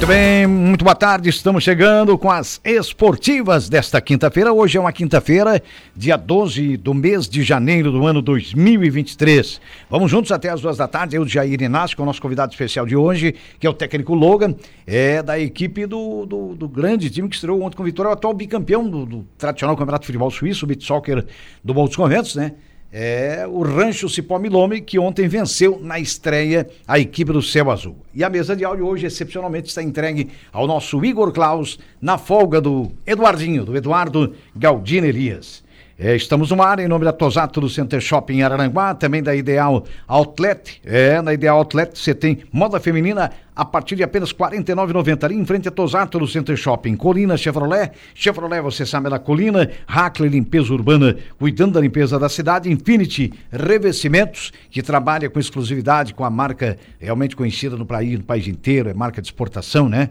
Muito bem, muito boa tarde. Estamos chegando com as esportivas desta quinta-feira. Hoje é uma quinta-feira, dia 12 do mês de janeiro do ano 2023. Vamos juntos até as duas da tarde. Eu, Jair Inácio, com o nosso convidado especial de hoje, que é o técnico Logan, é da equipe do, do, do grande time que estreou ontem com vitória, o atual bicampeão do, do tradicional Campeonato de Futebol Suíço, o Beat Soccer do Conventos, né? É o Rancho Cipó Milome, que ontem venceu na estreia a equipe do Céu Azul. E a mesa de áudio hoje, excepcionalmente, está entregue ao nosso Igor Klaus, na folga do Eduardinho, do Eduardo Galdino Elias. É, estamos no ar em nome da Tosato do Center Shopping em Araranguá, também da Ideal Outlet. É, na Ideal Outlet você tem moda feminina a partir de apenas R$ 49,90 ali em frente a Tosato do Center Shopping. Colina Chevrolet, Chevrolet você sabe é da Colina, Hackley Limpeza Urbana, cuidando da limpeza da cidade, Infinity Revestimentos, que trabalha com exclusividade com a marca realmente conhecida no país, no país inteiro, é marca de exportação, né?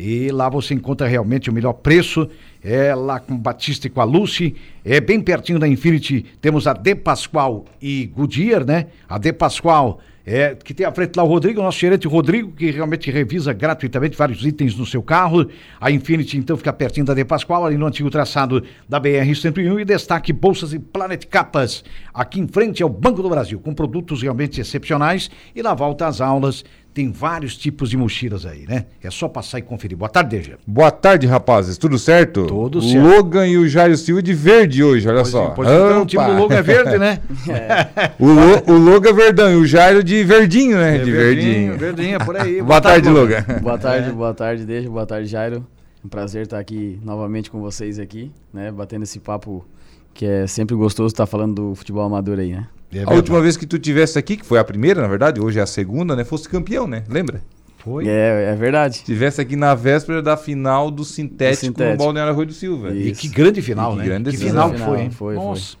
E lá você encontra realmente o melhor preço. É lá com Batista e com a Lucy. É bem pertinho da Infinity. Temos a De Pascoal e Goodyear, né? A De Pascoal é, que tem à frente lá o Rodrigo, nosso gerente Rodrigo, que realmente revisa gratuitamente vários itens no seu carro. A Infinity, então, fica pertinho da De Pascoal, ali no antigo traçado da BR-101. E destaque Bolsas e Planet Capas, aqui em frente ao Banco do Brasil, com produtos realmente excepcionais. E na volta às aulas, tem vários tipos de mochilas aí, né? É só passar e conferir. Boa tarde, Deja. Boa tarde, rapazes. Tudo certo? Tudo certo. Logan e o Jairo Silva de verde hoje, olha pois só. Pois então, o time do Logan é verde, né? É. O, Lo, o Logan é verdão e o Jairo de verdinho, né? É, de verdinho. verdinho. Verdinho, é por aí. Boa, boa tarde, tarde, Logan. Boa tarde, é. boa tarde, Deja. Boa tarde, Jairo. Um prazer estar aqui novamente com vocês aqui, né? Batendo esse papo que é sempre gostoso estar falando do futebol amador aí, né? É a última vez que tu tivesse aqui, que foi a primeira, na verdade, hoje é a segunda, né? Fosse campeão, né? Lembra? Foi? É, é verdade. Tivesse aqui na véspera da final do sintético, do sintético. no Balneário Arroio do Silva. Isso. E que grande final, que né? Grande que final, final foi, hein? Foi, Nossa. Foi.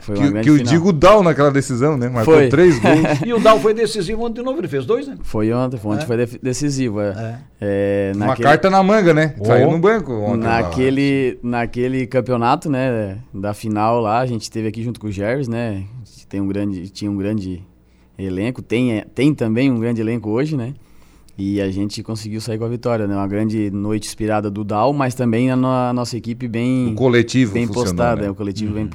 Foi que, que o Digo Dal naquela decisão, né? Marcou foi. três gols. e o Dal foi decisivo ontem de novo, ele fez dois, né? Foi ontem, ontem é. foi decisivo. É. É. Uma naquele... carta na manga, né? Oh. Saiu no banco ontem. Naquele, naquele campeonato, né? Da final lá, a gente esteve aqui junto com o Jervis, né? Tem um grande, tinha um grande elenco, tem, tem também um grande elenco hoje, né? E a gente conseguiu sair com a vitória, né? Uma grande noite inspirada do Dal, mas também a, no, a nossa equipe bem... O coletivo Bem postada, né? é, o coletivo uhum. bem,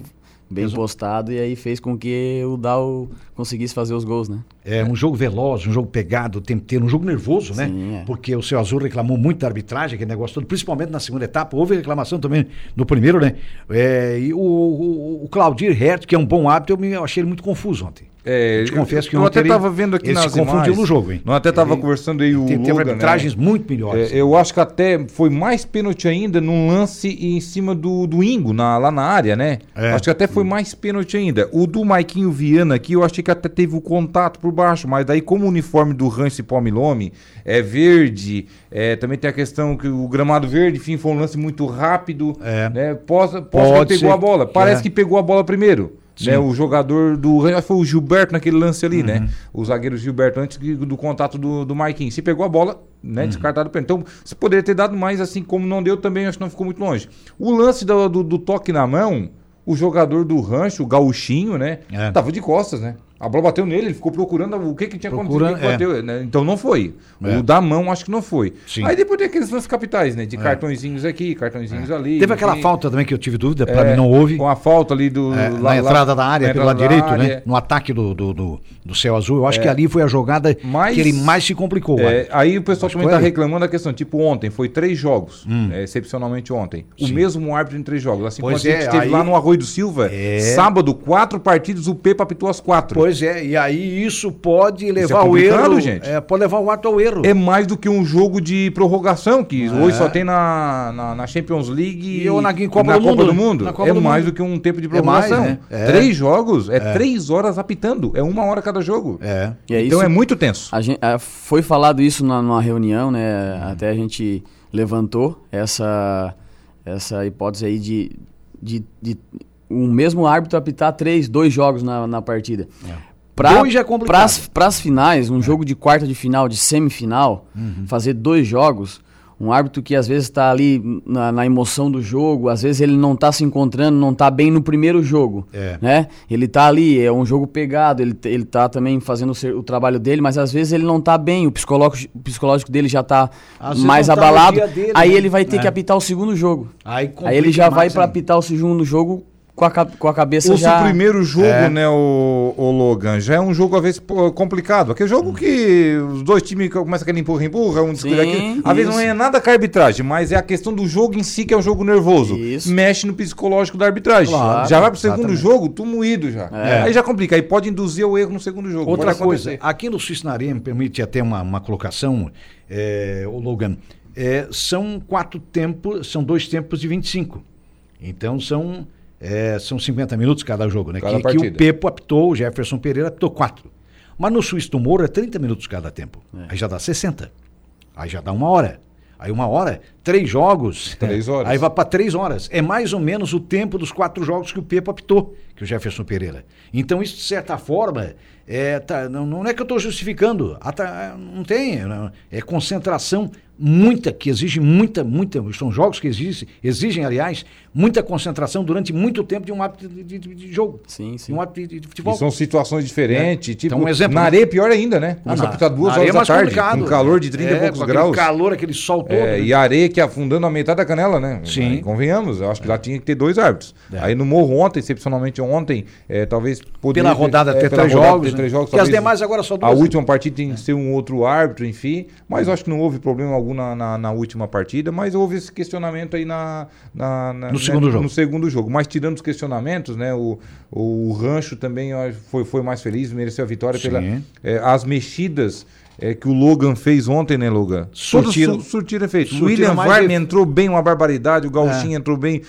bem postado e aí fez com que o Dal conseguisse fazer os gols, né? É um jogo veloz, um jogo pegado o tempo inteiro, um jogo nervoso, né? Sim, é. Porque o seu Azul reclamou muito da arbitragem, aquele negócio todo, principalmente na segunda etapa. Houve reclamação também no primeiro, né? É, e o, o, o Claudir Hertz, que é um bom hábito, eu, me, eu achei ele muito confuso ontem. É, eu te confesso que eu ontem até estava vendo aqui ele nas se confundiu imagens, no jogo, hein? Não até estava conversando aí o Tem, Logan, teve arbitragens né? muito melhores. É, eu acho que até foi mais pênalti ainda num lance em cima do, do Ingo, na, lá na área, né? É. Acho que até foi mais pênalti ainda. O do Maiquinho Viana aqui, eu achei que até teve o contato por baixo, mas daí como o uniforme do Rance Palmilome é verde, é, também tem a questão que o gramado verde, enfim, foi um lance muito rápido, É. né? Possa, possa Pode pegou ser. a bola. Parece É. que pegou a bola primeiro. Sim. Né, o jogador do. Foi o Gilberto naquele lance ali, Uhum. né? O zagueiro Gilberto, antes que- do contato do, do Marquinhos. Se pegou a bola, Uhum. né? Descartado o pênalti. Então, você poderia ter dado mais, assim como não deu também, acho que não ficou muito longe. O lance do, do, do toque na mão, o jogador do rancho, o gauchinho, né? É. Tava de costas, né? A bola bateu nele, ele ficou procurando o que, que tinha acontecido. o bateu, né? Então não foi. É. O da mão, acho que não foi. Sim. Aí depois tem aqueles lances capitais, né? De cartõezinhos aqui, cartõezinhos ali. Teve aquela enfim. falta também que eu tive dúvida, pra É, mim não houve. Com a falta ali do. É, lá- na lá- entrada da área, pelo lado direito, né? área. No ataque do, do, do, do céu azul. Eu acho que ali foi a jogada Mas- que ele mais se complicou. É, aí o pessoal Acho também ali. reclamando da questão, tipo ontem, foi três jogos, Hum. é, excepcionalmente ontem. O Sim. mesmo árbitro em três jogos. Assim Pois como a gente é, teve aí- lá no Arroio do Silva, É. sábado, quatro partidas, o Pepa apitou as quatro. Pois é, e aí isso pode levar é ao erro. gente. É, pode levar o ato ao erro. É mais do que um jogo de prorrogação, que É. hoje só tem na, na, na Champions League E ou na Copa do Mundo. Na Copa é do mais Mundo. do que um tempo de É mais, prorrogação. né? É. Três jogos, é, três horas apitando. É uma hora cada jogo. É. E é então isso- é muito tenso. A gente, foi falado isso na- numa reunião, né? Até a gente levantou essa, essa hipótese aí de, de, de um mesmo árbitro apitar três, dois jogos na, na partida. Dois já é complicado. Para as finais, um jogo de quarta de final, de semifinal, Uhum. fazer dois jogos, um árbitro que às vezes está ali na, na, emoção do jogo, às vezes ele não está se encontrando, não está bem no primeiro jogo, É. né? Ele está ali, é um jogo pegado, ele, ele tá também fazendo o, ser- o trabalho dele, mas às vezes ele não está bem, o psicológico, o psicológico dele já está mais tá abalado, dia dele, aí né? ele vai ter É. que apitar o segundo jogo. Aí, Aí ele já vai para apitar o segundo jogo com a, com a cabeça já... o primeiro jogo, É. né, o, o Logan, já é um jogo às vezes complicado. Aquele jogo que os dois times começam aquele empurra, empurra, um descuida aqui. Às vezes não é nada com a arbitragem, mas é a questão do jogo em si que é um jogo nervoso. Isso. Mexe no psicológico da arbitragem. Claro, já vai pro segundo exatamente. jogo, tu moído já. É. Aí já complica, aí pode induzir o erro no segundo jogo. Outra Pode acontecer. coisa, aqui no Areia, me permite até uma, uma colocação, é, o Logan, é, são quatro tempos, são dois tempos de 25. Então são, é, são 50 minutos cada jogo, né? Cada Que, que o Pepo apitou, o Jefferson Pereira apitou quatro. Mas no Suíço do Moro é 30 minutos cada tempo. Aí já dá 60. Aí já dá uma hora. Aí uma hora, três jogos. Três horas. Aí vai para três horas. É mais ou menos o tempo dos quatro jogos que o Pepo apitou, que o Jefferson Pereira. Então, isso, de certa forma, é, tá, não, não é que eu estou justificando. Ah, tá, não tem. não, é concentração muita, que exige muita, muita. São jogos que exigem, exigem aliás, muita concentração durante muito tempo de um hábito de, de- de jogo. Sim, sim. De um hábito de, de E futebol. são situações diferentes. É. Tipo, Então, um exemplo, na né? areia é pior ainda, né? Ah, Começa a apitar duas na areia horas é da mais tarde, complicado. com calor de 30 É, e poucos graus. calor, aquele sol todo. É, né? e a areia que afundando a metade da canela, né? Sim. Aí, convenhamos, eu acho que lá tinha que ter dois árbitros. É. Aí no Morro ontem, excepcionalmente ontem, é, talvez poderia Pela rodada ter, ter pela três rodada jogos, ter né? três jogos. Porque as demais agora só A duas, né? última partida tem que ser um outro árbitro, enfim. Mas eu acho que não houve problema algum na, na, na última partida, mas houve esse questionamento aí na, na- na- No segundo jogo. No segundo jogo. Mas tirando os questionamentos, né? O, o Rancho também foi, foi mais feliz, mereceu a vitória Sim. pela é, as mexidas é, que o Logan fez ontem, né, Logan? Surtiram. Todos su- surtiram efeito. O Surtiram William Varme efe- entrou bem, uma barbaridade. O Gauchinho entrou bem,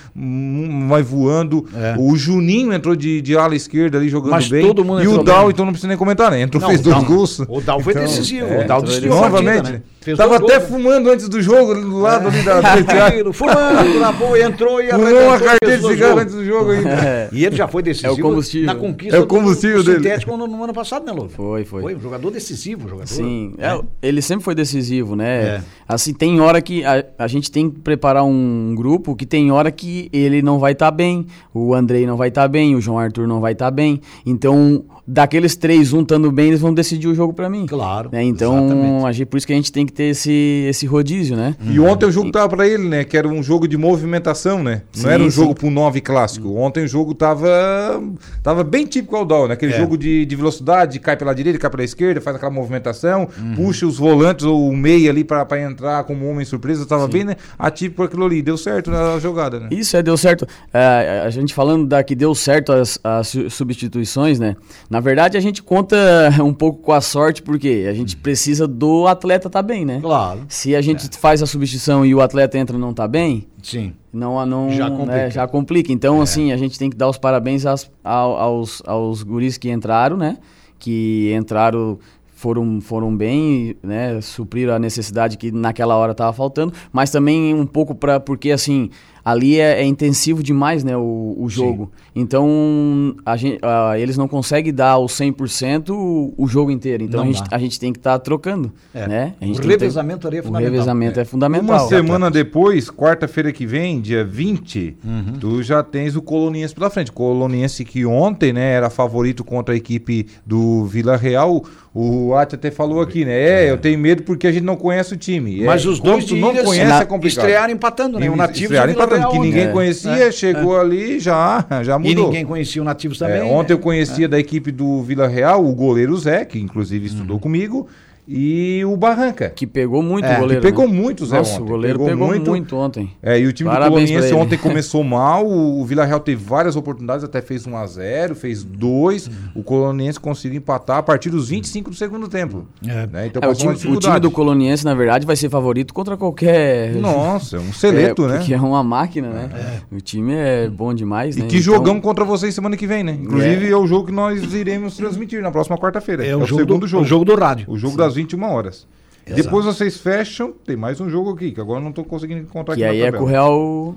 vai voando. É. O Juninho entrou de, de ala esquerda ali jogando Mas bem. todo mundo e o Dal, então não precisa nem comentar, né? Entrou, Não, fez dois gols. O Dal foi Então, decisivo. é, o Dal decidiu a partida, Novamente. né? Fez Tava até gols, né? fumando antes do jogo, do lado ali da fumando na boa, entrou e Fumou arrebentou uma e fez carteira de cigarro antes do jogo ainda. É. E ele já foi decisivo É o combustível. na conquista É o combustível do, do dele. sintético no, no ano passado, né, Louro? Foi, foi. Foi um jogador decisivo, jogador. Sim, é, ele sempre foi decisivo, né? É. Assim, tem hora que a, a gente tem que preparar um grupo que tem hora que ele não vai estar bem, o Andrei não vai estar bem, o João Arthur não vai estar bem. Então, daqueles três, um estando bem, eles vão decidir o jogo pra mim. Claro, Né? Então, a gente, por isso que a gente tem que ter esse, esse rodízio, né? E ontem o jogo tava pra ele, né? Que era um jogo de movimentação, né? Não Sim, era um sim. jogo pro 9 clássico. Ontem o jogo tava tava bem típico ao Dow, né? Aquele É. jogo de, de velocidade, cai pela direita, cai pela esquerda, faz aquela movimentação, Uhum. puxa os volantes ou o meia ali pra, pra entrar como homem surpresa. Tava bem, né? Atípico aquilo ali. Deu certo na jogada, né? Isso é, deu certo. É, a gente falando da que deu certo as, as su- substituições, né? Na verdade, a gente conta um pouco com a sorte, porque a gente precisa do atleta tá bem, né? Claro, Se a gente faz a substituição e o atleta entra e não tá bem, sim. não, não Já né, complica. já complica. Então, assim, a gente tem que dar os parabéns às- ao- aos, aos guris que entraram, né? Que entraram, foram, foram bem, né? Supriram a necessidade que naquela hora tava faltando, mas também um pouco para porque assim ali é, é intensivo demais, né? O, o jogo. Então a gente, ah, eles não conseguem dar o 100% o, o jogo inteiro. Então Não a gente, dá. a gente tem que estar trocando, É. né? A gente O revezamento ali é o fundamental. revezamento é, É. fundamental. Uma semana depois, quarta-feira que vem, dia 20, Uhum. tu já tens o Coloniense pela frente. Coloniense que ontem, né, era favorito contra a equipe do Vila Real. O Ati até falou aqui, né? É, eu tenho medo porque a gente não conhece o time. Mas É, os dois não conhece na- é complicado. estrearam empatando, né? O Estrearam e o Vila empatando, Que ontem. ninguém É. conhecia, É. chegou ali, já, já E mudou. ninguém conhecia o Nativos também. É, ontem eu né? conhecia da equipe do Vila Real o goleiro Zé, que inclusive estudou comigo, e o Barranca. Que pegou muito É, o goleiro. que pegou né? muito, Zé, Nossa, ontem. o goleiro Pegou pegou, muito. muito. ontem. É, e o time Parabéns do Coloniense ontem começou mal, o, o Vila Real teve várias oportunidades, até fez 1 a 0 fez 2 o Coloniense conseguiu empatar a partir dos 25 do segundo tempo. É. Né? Então É, o, time, o time do Coloniense, na verdade, vai ser favorito contra qualquer. Nossa, é um seleto, é, né? Porque é uma máquina, né? O time é bom demais, E né? que Então, jogamos contra vocês semana que vem, né? Inclusive é, o jogo que nós iremos transmitir na próxima quarta-feira. É o, jogo segundo do, jogo. o jogo do rádio. O jogo das 21 horas. Exato. Depois vocês fecham, tem mais um jogo aqui, que agora eu não tô conseguindo encontrar Que aqui aí na é com o Real.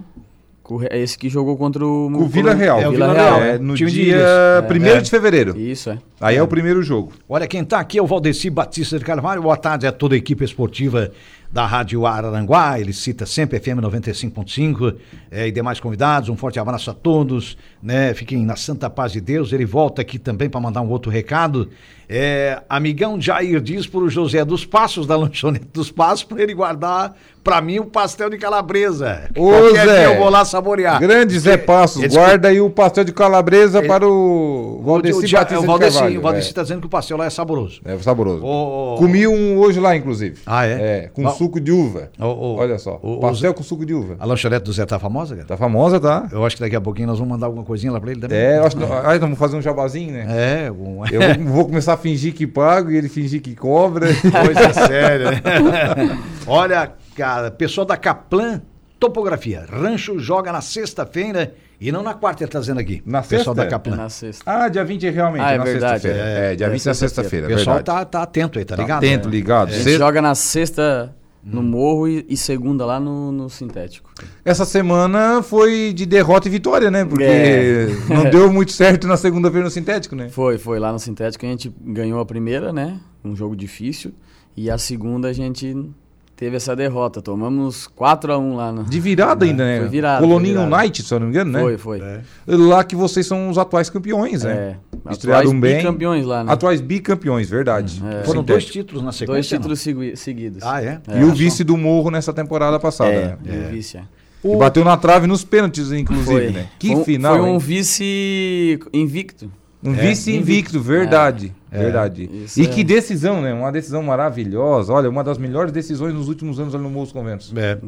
é esse que jogou contra o. Com o Vila Real. É, o Vila Vila Real. É, é. no Time de dia Ilhas. 1 É. de fevereiro. Isso, é. Aí é o primeiro jogo. Olha, quem está aqui é o Valdeci Batista de Carvalho. Boa tarde a toda a equipe esportiva da Rádio Araranguá, ele cita sempre FM 95.5 é, e demais convidados. Um forte abraço a todos, né? Fiquem na santa paz de Deus. Ele volta aqui também para mandar um outro recado. É, amigão Jair diz para o José dos Passos, da Lanchonete dos Passos, para ele guardar para mim o pastel de calabresa. Ô, Qualquer Zé. eu vou lá saborear. Grande Zé Passos, Ele- guarda aí o pastel de calabresa Ele- para o O, Valdeci Batista o de Valdeci, Carvalho. o Valdeci é. está dizendo que o pastel lá é saboroso. É saboroso. O- o- Comi um hoje lá, inclusive. Ah, é? É, com suco de uva. o- o- Olha só. o- pastel Zé- com suco de uva. A lanchonete do Zé tá famosa, cara? Tá famosa, tá? Eu acho que daqui a pouquinho nós vamos mandar alguma coisinha lá pra ele também. É, eu acho que. Ah, vamos fazer um jabazinho, né? É, um... Eu vou, vou começar a fingir que pago e ele fingir que cobra. coisa séria. né? Olha, cara, pessoal da Caplan Topografia. Rancho joga na sexta-feira e não na quarta, ele tá dizendo aqui. Na pessoal sexta? da É Caplan. na sexta. Ah, dia 20 realmente, Ah, é na verdade, sexta-feira. é. É, dia É 20 na sexta-feira. O é pessoal verdade. tá, tá atento aí, tá Tá ligado? atento, ligado. A gente Sexta- joga na sexta. No morro e, e segunda lá no, no sintético. Essa semana foi de derrota e vitória, né? Porque É. não deu muito certo na segunda-feira no sintético, né? Foi, foi lá no sintético a gente ganhou a primeira, né? Um jogo difícil. E a segunda a gente teve essa derrota. Tomamos 4 a 1 lá no. De virada ainda, né? Foi virado, Coloninho. United, se eu não me engano, né? Foi, foi. É. Lá que vocês são os atuais campeões, né? É. Estrearam Atuais bem. campeões lá, né? Atuais bicampeões, verdade. É. Foram dois títulos na sequência. Dois títulos segui- seguidos. Ah, é? E o vice do Morro nessa temporada passada, É, né? e o vice, é. E bateu na trave nos pênaltis, inclusive, Foi. né? Que Foi final, Foi um hein? vice invicto. Um vice invicto, verdade. Verdade. Isso E é. que decisão, né? Uma decisão maravilhosa. Olha, uma das melhores decisões nos últimos anos ali no dos Conventos. É. É.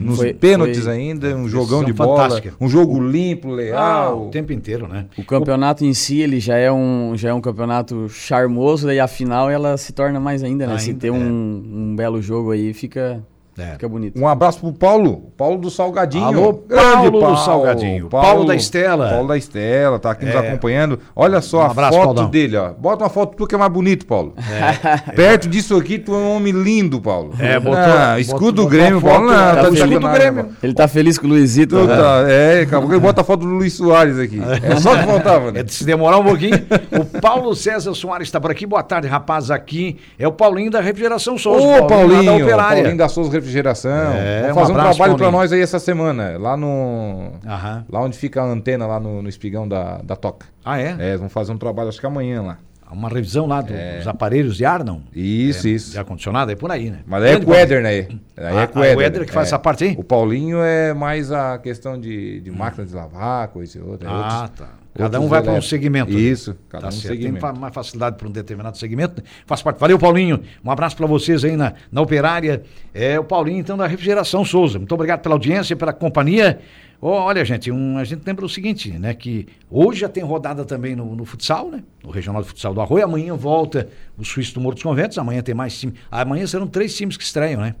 Nos Foi- pênaltis foi- ainda, um jogão de bola, fantástica. um jogo limpo, Ah, leal. o tempo inteiro, né? O campeonato em si, ele já é um, já é um campeonato charmoso, daí a final ela se torna mais ainda, né? Se Ainda, ter é. um, um belo jogo aí, fica, É. fica bonito. Um abraço pro Paulo, Paulo do Salgadinho. Alô, Grande Paulo do Salgadinho. Paulo da Estela. Paulo da Estela, tá aqui nos É. acompanhando. Olha só Um a abraço, foto Paulão. dele, ó. Bota uma foto tu que é mais bonito, Paulo. Perto disso aqui, tu é um homem lindo, Paulo. É, botou- Ah, botou- escudo do botou Grêmio, foto Paulo. Não, tá tá feliz. sacanagem, Grêmio. Paulo. Ele tá feliz com o Luizito, Tu né? tá- é, acabou que ele bota a foto do Luiz Soares aqui. É só que faltava, né? É de se demorar um pouquinho. o Paulo César Soares está por aqui. Boa tarde, rapaz. Aqui é o Paulinho da Refrigeração Souza. Ô, da Paulinho, Operária. Paulinho da Souza Refrigeração. É, Vamos um fazer um trabalho Paulinho. nós aí essa semana, lá no... Aham. Lá onde fica a antena, lá no, no espigão da, da Toca. Ah, é? É, vamos fazer um trabalho, acho que amanhã lá. Uma revisão lá do- dos aparelhos de ar, não? Isso, É, isso. De ar-condicionado, é por aí, né? Mas aí é com o Éder, né? Aí Ah, é com o Éder que faz é. essa parte aí? O Paulinho é mais a questão de, de máquina de lavar, coisa e outra. é Ah, outros- tá. Cada um vai para um segmento. né? Isso, cada Tá um certo. Tem segmento. fa- mais facilidade para um determinado segmento. né? Faz parte. Valeu, Paulinho. Um abraço para vocês aí na, na operária. É o Paulinho, então, da Refrigeração Souza. Muito obrigado pela audiência, pela companhia. Olha, gente, um, a gente lembra o seguinte, né? Que hoje já tem rodada também no, no futsal, né? No Regional de Futsal do Arroio. Amanhã volta o Suíço do Morro dos Conventos. Amanhã tem mais time. Amanhã serão três times que estreiam, né?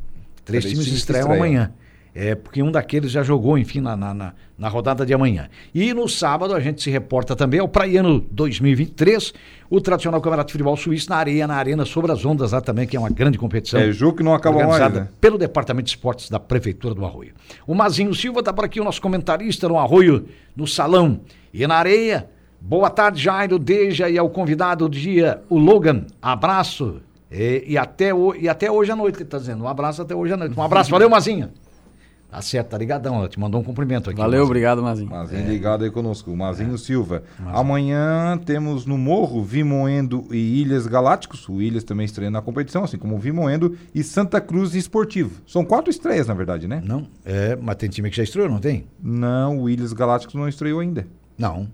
Três, Três times, times que estreiam estreiam. amanhã. É, porque um daqueles já jogou, enfim, na, na, na, rodada de amanhã. E no sábado a gente se reporta também ao Praiano 2023, o tradicional Campeonato de Futebol Suíço na areia, na Arena Sobre as Ondas, lá também, que é uma grande competição. É jogo que não acaba mais, né? pelo Departamento de Esportes da Prefeitura do Arroio. O Mazinho Silva está por aqui, o nosso comentarista no Arroio, no Salão. E na areia, boa tarde, Jairo, Deja e ao convidado do dia, o Logan. Abraço. E, e até, o, e até hoje à noite, que ele está dizendo. Um abraço até hoje à noite. Um abraço, valeu, Mazinho. Certo, tá ligadão, ela te mandou um cumprimento aqui. Valeu, Mazinho. obrigado, Mazinho. Mazinho ligado aí conosco, o Mazinho Silva. Amanhã temos no Morro Vimoendo e Ilhas Galácticos. O Ilhas também estreia na competição, assim como o Vimoendo e Santa Cruz Esportivo. São quatro estreias, na verdade, né? Não, é, mas tem time que já estreou, não tem? Não, o Ilhas Galácticos não estreou ainda. Não.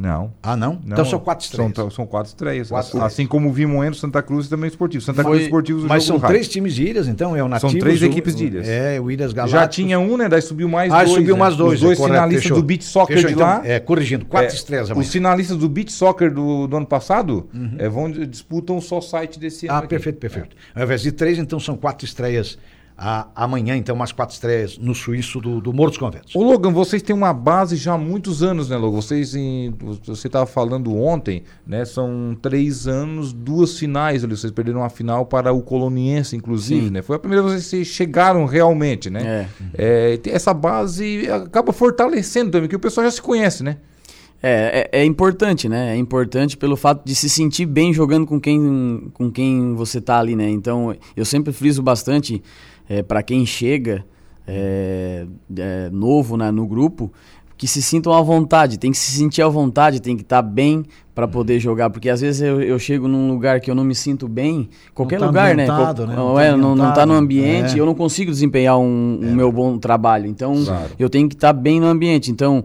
Não. Ah, não? não. Então são quatro estreias. São, são quatro estreias. Quatro assim, assim como o Vimoendo, Santa Cruz e também o Esportivo. Santa Foi- Cruz Esportivo, o Mas são três times de ilhas, então? É o Nativos, três o- equipes de o- ilhas. É, o Ilhas Galácticos. Já tinha um, né? Daí subiu mais Ah, dois. subiu né? mais dois. Os dois é correto, finalistas fechou. do Beach Soccer Fechou, de então, lá. É, corrigindo, quatro É, estreias amanhã. Os finalistas do Beach Soccer do, do ano passado é, vão disputam só site desse ano. Ah, aqui. perfeito, perfeito. Ao invés de três, então são quatro estreias a- amanhã, então, mais quatro estreias no Suíço do, do Morro dos Conventos. Ô Logan, vocês têm uma base já há muitos anos, né, Logan? Vocês, em- você estava falando ontem, né? São três anos, duas finais ali. Vocês perderam uma final para o Coloniense, inclusive, Sim. né? Foi a primeira vez que vocês chegaram realmente, né? É, tem essa base acaba fortalecendo também, que o pessoal já se conhece, né? É, é, é importante, né? É importante pelo fato de se sentir bem jogando com quem, com quem você tá ali, né? Então, eu sempre friso bastante é, para quem chega é, é, novo né, no grupo, que se sintam à vontade, tem que se sentir à vontade, tem que estar tá bem para poder jogar, porque às vezes eu, eu, chego num lugar que eu não me sinto bem, qualquer tá lugar, né? Qual, né? Não, tá é, não, não tá no ambiente, é. eu não consigo desempenhar um, um é. meu bom trabalho. Então, claro. eu tenho que estar tá bem no ambiente. Então,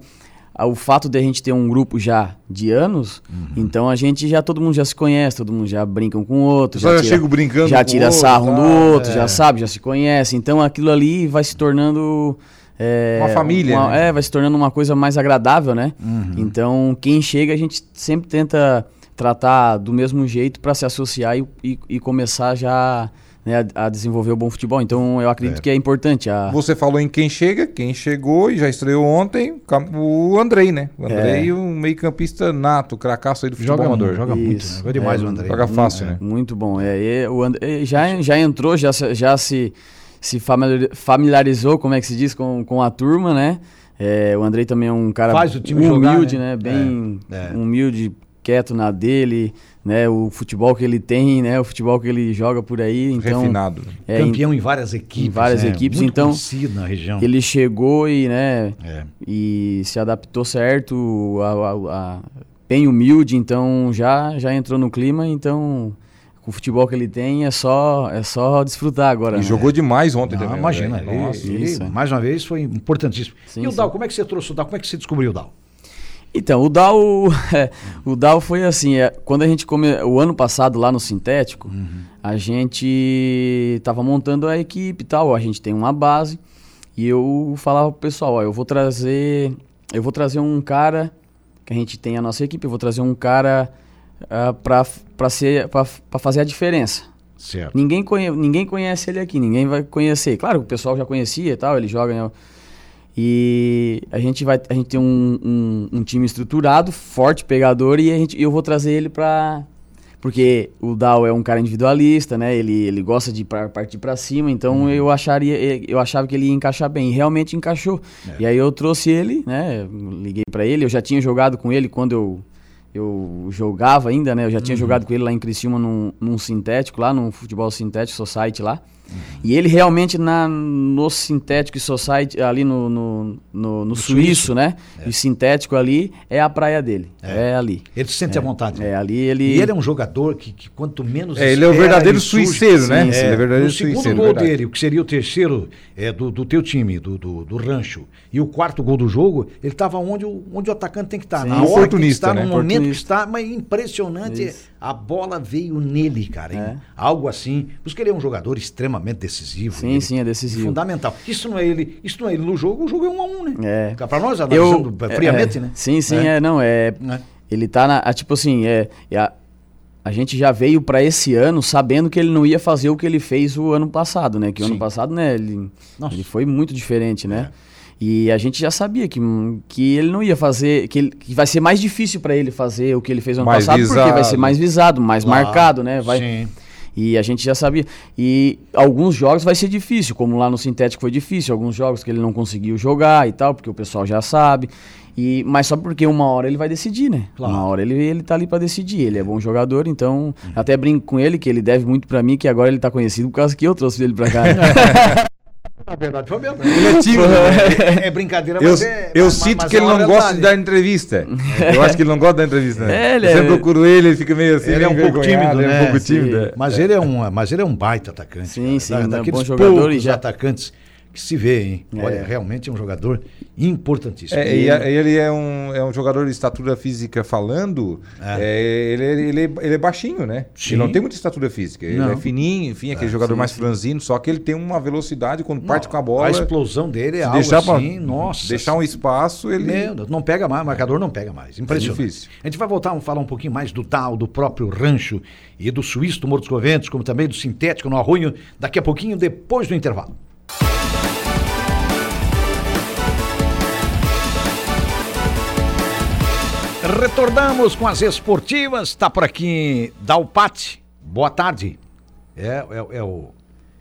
o fato de a gente ter um grupo já de anos, uhum. então a gente já todo mundo já se conhece, todo mundo já brinca um com o outro, já, já tira, brincando já tira sarro um do outro, é. já sabe, já se conhece. Então aquilo ali vai se tornando é, uma família. Uma, né? É, vai se tornando uma coisa mais agradável, né? Uhum. Então quem chega a gente sempre tenta tratar do mesmo jeito para se associar e, e, e começar já né, a, a, desenvolver o bom futebol. Então eu acredito é. que é importante. A... Você falou em quem chega, quem chegou e já estreou ontem, o Andrei, né? O Andrei, é. um meio-campista nato, cracaço aí do futebol joga amador. Joga muito, né? Joga demais é, o Andrei. Joga fácil, né? Muito bom. É, o Andrei já, já entrou, já, já se, se familiarizou, como é que se diz, com, com a turma, né? É, o Andrei também é um cara Faz o time humilde, jogar, né? né? Bem é, é. humilde, quieto na dele né, o futebol que ele tem, né, o futebol que ele joga por aí, então refinado, é, campeão em, em várias equipes, em várias é, equipes, então na região. ele chegou e, né, é. e se adaptou certo, a, a, a, bem humilde, então já já entrou no clima, então com o futebol que ele tem é só é só desfrutar agora. E né? jogou demais ontem Não, também. Imagina, ele, Nossa, ele, mais uma vez foi importantíssimo. Sim, e o Dal, como é que você trouxe o Dal? Como é que você descobriu o Dal? Então, o DAO, é, o DAO foi assim, é, quando a gente come, o ano passado lá no sintético, uhum. a gente estava montando a equipe e tal, a gente tem uma base e eu falava pro pessoal, ó, eu vou trazer, eu vou trazer um cara que a gente tem a nossa equipe, eu vou trazer um cara uh, para para ser para fazer a diferença. Certo. Ninguém, conhe, ninguém conhece ele aqui, ninguém vai conhecer. Claro, o pessoal já conhecia e tal, ele joga né, e a gente vai a gente tem um, um, um time estruturado, forte, pegador, e a gente, eu vou trazer ele para porque o Dal é um cara individualista, né? Ele, ele gosta de pra, partir para cima, então uhum. eu acharia eu achava que ele ia encaixar bem, e realmente encaixou. É. E aí eu trouxe ele, né? Liguei para ele, eu já tinha jogado com ele quando eu eu jogava ainda, né? Eu já tinha uhum. jogado com ele lá em Criciúma num, num sintético, lá no futebol sintético society lá. E ele realmente na, no Sintético Society, ali no, no, no, no suíço, suíço, né? É. E sintético ali é a praia dele. É, é ali. Ele se sente é. à vontade. É, ali ele. E ele é um jogador que, que quanto menos. É, ele é o verdadeiro suiceiro, né? Sim, é, é verdadeiro o segundo suiceiro, gol verdade. dele, o que seria o terceiro é, do, do teu time, do, do, do rancho, e o quarto gol do jogo, ele estava onde, o, onde o atacante tem que estar. Sim. Na hora que está, né? no momento que está, mas impressionante. Isso. A bola veio nele, cara. É. Algo assim. Porque ele é um jogador extremamente decisivo. Sim, sim, é decisivo. Fundamental. Isso não é ele, isso não é ele no jogo, o jogo é um a um, né? É. Pra nós, analisando Eu, friamente, é, né? Sim, sim, é, é não, é, é. Ele tá na. Tipo assim, é. é a, a gente já veio para esse ano sabendo que ele não ia fazer o que ele fez o ano passado, né? Que o ano passado, né, ele, ele foi muito diferente, né? É. E a gente já sabia que, que ele não ia fazer, que, ele, que vai ser mais difícil para ele fazer o que ele fez ano mais passado, visado. porque vai ser mais visado, mais claro, marcado, né? Vai, sim. E a gente já sabia. E alguns jogos vai ser difícil, como lá no Sintético foi difícil, alguns jogos que ele não conseguiu jogar e tal, porque o pessoal já sabe. E, mas só porque uma hora ele vai decidir, né? Claro. Uma hora ele, ele tá ali para decidir. Ele é bom jogador, então uhum. até brinco com ele que ele deve muito para mim, que agora ele tá conhecido por causa que eu trouxe ele para cá. Na verdade, foi mesmo. Ele é tímido. Né? É, é, brincadeira, eu, é, Eu mas, sinto mas que ele não gosta de dar entrevista. Eu acho que ele não gosta de dar entrevista. Né? É, ele eu sempre é... procuro ele, ele fica meio assim. Ele é um pouco tímido, né? É um pouco tímido. É. Mas, ele é um, mas ele é um baita atacante. Sim, cara. sim. Da, daqueles é um bom jogador e já... atacantes que se vê, hein? É. Olha, realmente é um jogador importantíssimo. É, e ele é um, é um jogador de estatura física falando, é. É, ele, ele, ele, é baixinho, né? Sim. Ele não tem muita estatura física. Ele não. é fininho, enfim, aquele é, jogador sim, mais sim. franzino, só que ele tem uma velocidade quando não, parte com a bola. A explosão dele é algo deixar assim, pra, nossa. Deixar um espaço, ele... Meu, não pega mais, o marcador não pega mais. Impressionante. É difícil. A gente vai voltar a falar um pouquinho mais do tal, do próprio rancho e do suíço do Morro dos Coventos, como também do sintético no Arrunho, daqui a pouquinho, depois do intervalo. Retornamos com as esportivas. Está por aqui Dalpate. Boa tarde. É, é, é, o,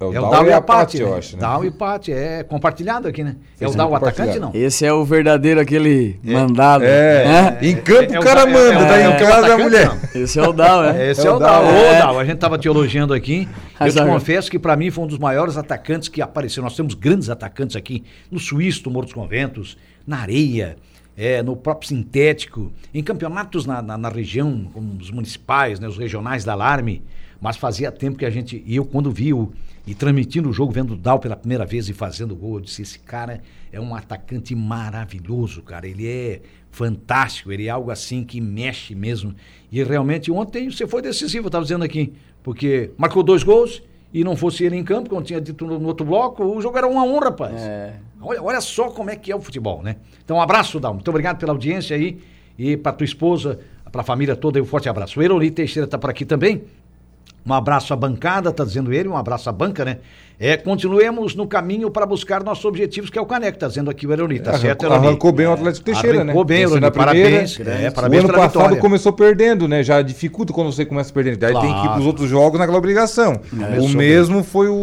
É o É o Dal Dal e a Pati, eu né? acho, né? Dal e Pati, é compartilhado aqui, né? É o é Dal o atacante, não? Esse é o verdadeiro aquele mandado. É, né? em campo É o o cara é- manda, é- daí é em casa é a mulher. não. Esse é o Dal, é. Esse É é, o Dal. Ô, É. Dal, a gente tava te elogiando aqui. Eu te confesso que para mim foi um dos maiores atacantes que apareceu. Nós temos grandes atacantes aqui no Suíço, no Morro dos Conventos, na areia, é, no próprio sintético, em campeonatos na, na, na região, como os municipais, né, os regionais da Alarme. Mas fazia tempo que a gente. E eu, quando vi o, e transmitindo o jogo, vendo o Dal pela primeira vez e fazendo gol, eu disse: esse cara é um atacante maravilhoso, cara. Ele é fantástico, ele é algo assim que mexe mesmo. E realmente ontem você foi decisivo, eu estava dizendo aqui, porque marcou dois gols e não fosse ele em campo, como tinha dito no, no outro bloco, o jogo era um a um, rapaz. É. Olha, olha só como é que é o futebol, né? Então, um abraço, Dal. Muito obrigado pela audiência aí. E para tua esposa, para a família toda, um forte abraço. O Eroli Teixeira está por aqui também. Um abraço à bancada, tá dizendo ele, um abraço à banca, né? É, continuemos no caminho para buscar nossos objetivos, que é o Caneco, tá dizendo aqui o Eroli, tá certo, Arrancou, Eroli? arrancou bem o Atlético Teixeira, né? Arrancou bem, Eroli, a primeira. parabéns. É, o parabéns ano pela passado vitória. começou perdendo, né? Já dificulta quando você começa perdendo. Daí tem que ir Claro. pros outros jogos naquela obrigação. Começou o bem. mesmo foi o,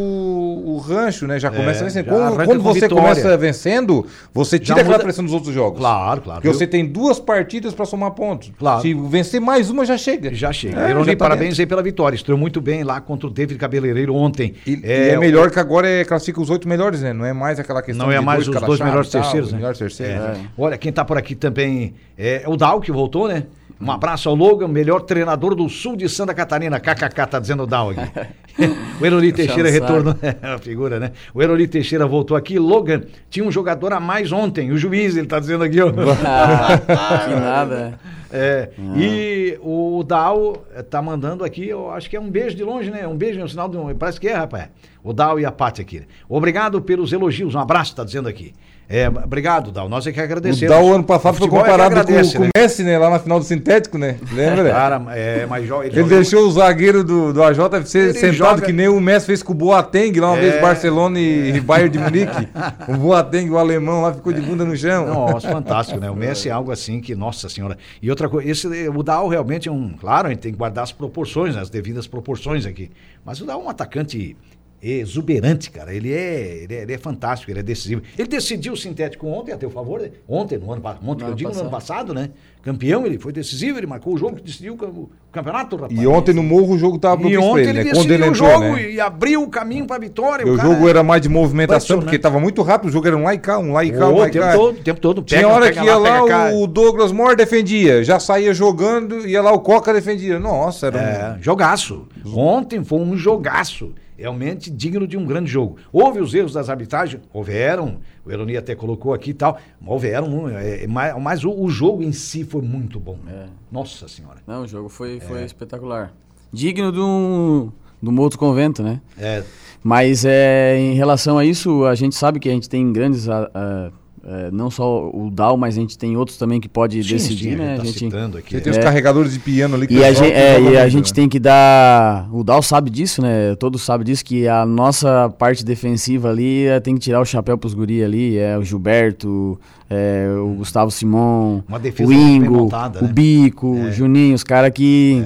o rancho, né? Já começa vencendo. já Quando, quando com você vitória. começa vencendo, você tira Já aquela muda- pressão dos outros jogos. Claro, claro. Porque viu? você tem duas partidas pra somar pontos. Claro. Se vencer mais uma, já chega. Já chega. É, tá parabéns aí pela vitória. Estreou muito bem lá contra o David Cabeleireiro ontem. E e é, melhor que agora é, classifica os oito melhores, né? Não é mais aquela questão Não é mais os cada dois melhores tal, terceiros, os né? melhores terceiros. É. Olha, quem tá por aqui também é o Dal, que voltou, né? Um abraço ao Logan, melhor treinador do sul de Santa Catarina. KKK, tá dizendo o aqui. o Eroli Teixeira retornou. É a figura, né? O Eroli Teixeira voltou aqui. Logan tinha um jogador a mais ontem. O juiz, ele tá dizendo aqui, ó. Ah, que nada. É, e o Dal eh, tá mandando aqui, eu acho que é um beijo de longe, né? Um beijo, é um sinal de um. Parece que é, rapaz. O Dal e a Paty aqui. Obrigado pelos elogios, um abraço, tá dizendo aqui. É, obrigado, Dal. Nós é que O agradecemos. Dal ano passado O foi é comparado agradece, com, com né? o Messi, né? Lá na final do sintético, né? Lembra? né? Cara, é, mas Ele jogou- deixou o zagueiro do, do AJFC Ele sentado joga- que nem o Messi fez com o Boateng lá uma É. vez Barcelona e Bayern de Munique. O Boateng, o alemão lá ficou de bunda no chão. Nossa, fantástico, né? O Messi é algo assim que, nossa senhora. E outra coisa, esse, o Dal realmente é um. Claro, a gente tem que guardar as proporções, né? as devidas proporções aqui. Mas o Dal é um atacante exuberante, cara. Ele é, ele é, ele é fantástico, ele é decisivo. Ele decidiu o sintético ontem, a teu favor, né? Ontem, no ano, ontem, No que eu digo, no ano passado, né? Campeão, ele foi decisivo, ele marcou o jogo que decidiu o cam- o campeonato, rapaz. E ontem no Morro o jogo tava E propício pra ontem ele, ele né? Quando decidiu ele o entrou, jogo né? e abriu o caminho pra vitória. E o cara jogo era mais de movimentação, porque impressionante. tava muito rápido, o jogo era um lá e cá, um lá e cá, um lá o e tempo cá. todo, o tempo todo. Tinha pega, hora pega que ia lá, cá. o Douglas Moore defendia, já saía jogando, ia lá o Coca defendia. Nossa, era um... É, jogaço. Ontem foi um jogaço. Realmente digno de um grande jogo. Houve os erros das arbitragens? Houveram. O Eroni até colocou aqui e tal. Houveram. é, é, mas mas o, o jogo em si foi muito bom. É. Nossa Senhora. Não, o jogo foi, foi espetacular. Digno de um, de um outro convento, né? É, Mas é, em relação a isso, a gente sabe que a gente tem grandes. ah, ah, eh, não só o DAO, mas a gente tem outros também que pode sim, decidir, sim, né? a A gente tá gente, citando aqui. Você tem é. os carregadores de piano ali que e o a gente, é, e a gente né? tem que dar. O Dal sabe disso, né? Todos sabem disso, que a nossa parte defensiva ali é, tem que tirar o chapéu pros guri ali. É o Gilberto, é, o Gustavo Simon, Uma defesa o Ingo, montada, o né? Bico, É. o Juninho, os caras que.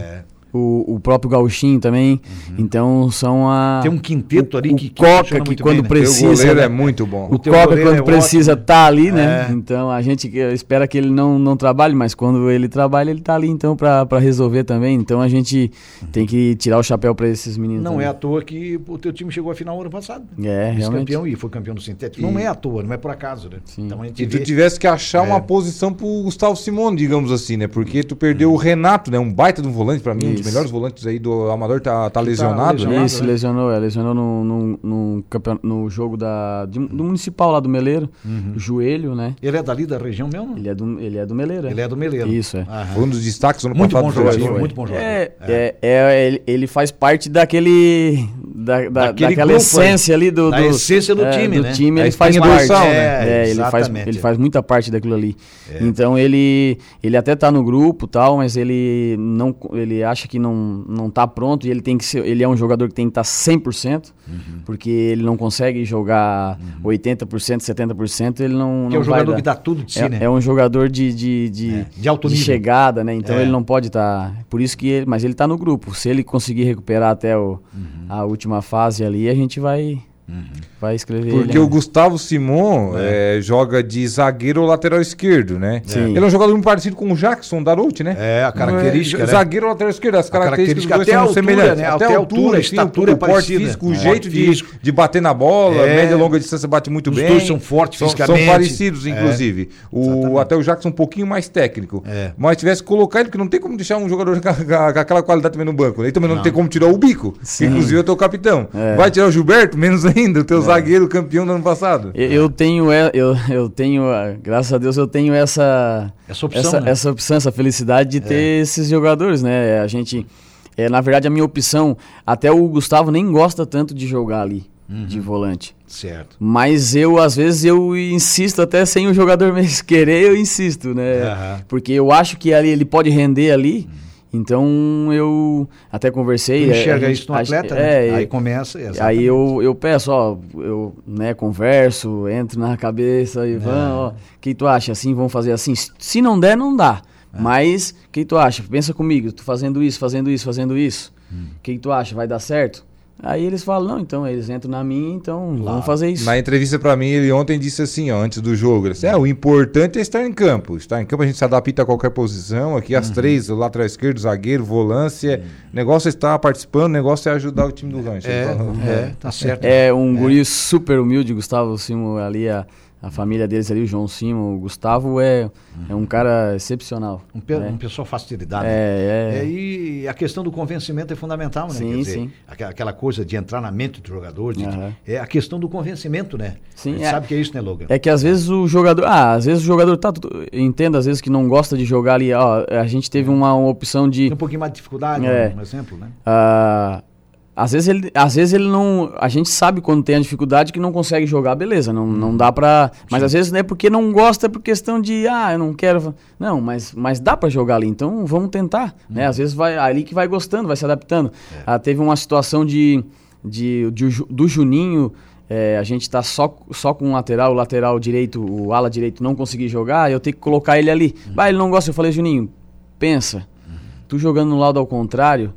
O, o próprio Gauchinho também. Então são a. Tem um quinteto o, ali o que- que Coca, que muito quando bem, né? Precisa. goleiro né? é muito bom. O teu Coca, quando é precisa, ótimo. tá ali, né? É. Então a gente espera que ele não, não trabalhe, mas quando ele trabalha, ele tá ali então pra pra resolver também. Então a gente tem que tirar o chapéu pra esses meninos. Não também. é à toa que o teu time chegou à final ano passado. É, realmente. campeão e foi campeão do sintético. Não é à toa, não é por acaso, né? Sim. Então a gente E tu vê- tivesse que achar É. uma posição pro Gustavo Simone, digamos assim, né? Porque tu perdeu o Renato, né? Um baita de um volante, pra mim. Melhores volantes aí do Amador, tá, tá tá lesionado, lesionado. né? Isso, né? lesionou, é, lesionou no, no, no, campeon- no jogo da, de- do municipal lá do Meleiro, Uhum. joelho, né? Ele é dali da região mesmo? Ele é do, ele é do Meleiro. Ele é do Meleiro. Isso, é. Aham. Foi um dos destaques do ano Muito passado bom do jogador, muito bom jogador. É, é, é, ele, ele faz parte daquele. Da, da, daquela essência ali do. Da do- essência do é, time, do né? time, ele faz parte. né? É, ele, faz, ele faz muita parte daquilo ali. Então ele, ele até tá no grupo tal, mas ele não ele acha que não, não tá pronto e ele tem que ser. Ele é um jogador que tem que estar 100%, Uhum. porque ele não consegue jogar 80%, 70%, ele não. Que é não o vai jogador dar. que dá tudo de si, É, né? é um jogador de, de, de, É, de alto nível. chegada, né? Então É. ele não pode estar. Por isso que ele. Mas ele tá no grupo. Se ele conseguir recuperar até o, Uhum. a última próxima fase ali, a gente vai, vai escrever Porque ele. o né? Gustavo Simon eh, joga de zagueiro ou lateral esquerdo, né? Sim. Ele é um jogador muito parecido com o Jackson Darouti, né? É, a característica, É, né? Zagueiro ou lateral esquerdo, as características característica, até a são altura, semelhantes. né? Até a altura, a enfim, estatura é o porte físico, o É. jeito de, de bater na bola, É. média e longa distância bate muito Os bem. dois são fortes São- fisicamente. São parecidos, É. inclusive. O, Exatamente. até o Jackson um pouquinho mais técnico. É. Mas tivesse que colocar ele, porque não tem como deixar um jogador com, aquela qualidade também no banco. Ele também não, tem como tirar o bico, que inclusive é o teu capitão. É. Vai tirar o Gilberto? Menos ainda, o teu zagueiro campeão do ano passado. Eu, eu tenho, é- eu, eu tenho, ah, graças a Deus, eu tenho essa, Essa opção, essa, né? essa opção, essa felicidade de ter esses jogadores, né? A gente, é, na verdade, a minha opção, até o Gustavo nem gosta tanto de jogar ali, Uhum. de volante. Certo. Mas eu, às vezes, eu insisto, até sem o jogador mesmo querer, eu insisto, né? Aham. Porque eu acho que ali ele pode render ali. Então eu até conversei. Tu é, enxerga gente- isso no atleta, né? é, Aí começa. Aí exatamente. eu, eu peço, ó, eu né, converso, entro na cabeça e vamos, ó, o que tu acha? Assim, vamos fazer assim? Se não der, não dá. Mas, o que tu acha? Pensa comigo, tu fazendo isso, fazendo isso, fazendo isso. O que tu acha? Vai dar certo? Aí eles falam, não, então, eles entram na minha, então vamos fazer isso. Na entrevista pra mim, ele ontem disse assim, ó, antes do jogo, disse, é, o importante é estar em campo. Estar em campo a gente se adapta a qualquer posição. Aqui Uhum. as três, o lateral esquerdo, zagueiro, volância. O negócio é estar participando, o negócio é ajudar o time do rancho. Ele É, é, tá certo. É um guri super humilde, Gustavo Simo ali, a, a família deles ali, o João Simo, o Gustavo é, é um cara excepcional. Um, pe né? um pessoal facilidade. né? É, é. E a questão do convencimento é fundamental, né? Sim, Quer dizer, sim. aquela- coisa de entrar na mente do jogador, de- Aham. é a questão do convencimento, né? Sim, é- sabe que é isso, né, Logan? É que às vezes o jogador. Ah, às vezes o jogador tá. Entendo, às vezes que não gosta de jogar ali. Ó, a gente teve uma, uma opção de. Tem um pouquinho mais de dificuldade, É. um exemplo, né? ah, às vezes ele, às vezes ele não. A gente sabe quando tem a dificuldade que não consegue jogar, beleza. Não, não dá pra. Mas às vezes não é porque não gosta, é por questão de. Ah, eu não quero. Não, mas, mas dá pra jogar ali, então vamos tentar. Né? Às vezes vai ali que vai gostando, vai se adaptando. Ah, teve uma situação de, de, de do Juninho. é, a gente tá só, só com o lateral, o lateral direito, o ala direito não conseguir jogar, eu tenho que colocar ele ali. Bah, ele não gosta. Eu falei, Juninho, pensa. Tu jogando no lado ao contrário,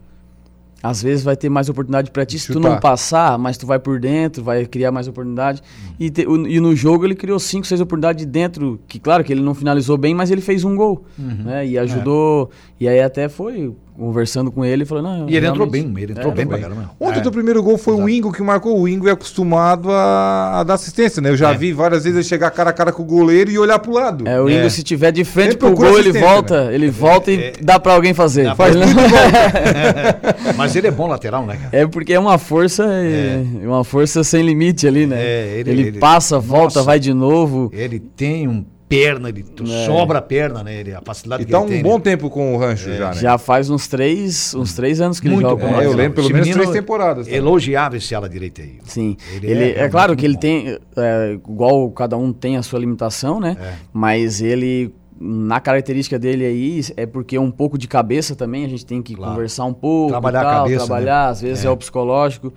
às vezes vai ter mais oportunidade pra ti. Se tu não passar, mas tu vai por dentro, vai criar mais oportunidade. E, te- o- e no jogo ele criou cinco, seis oportunidades de dentro, que claro que ele não finalizou bem, mas ele fez um gol. Né? E ajudou. E aí até foi conversando com ele e falou, não. E ele entrou bem, ele entrou É, bem entrou pra caramba. Ontem É. o primeiro gol foi Exato. o Ingo que marcou. O Ingo é acostumado a, a dar assistência, né? Eu já É. vi várias vezes ele chegar cara a cara com o goleiro e olhar pro lado. É, o É. Ingo, se tiver de frente Sempre pro gol, ele volta, ele volta e dá pra alguém fazer. Dá Faz- pra- Mas ele é bom lateral, né, cara? É porque é uma força, é, uma força sem limite ali, né? É, ele- ele, ele- passa, volta, Nossa. vai de novo. Ele tem um perna, ele sobra a perna, né? Ele, a facilidade E que tá ele um tem. bom né? tempo com o rancho já, né? Já faz uns três, uns três anos que ele Muito joga bom. com É, eu lembro pelo Esse menos três temporadas. tá? Elogiava esse ala direita aí. Sim, Ele ele, é é, claro que ele muito tem, é, igual cada um tem a sua limitação, né? É. Mas ele, na característica dele aí, é porque é um pouco de cabeça também, a gente tem que Claro. conversar um pouco, Trabalhar a tal, cabeça, trabalhar, né? às vezes É. é. o psicológico.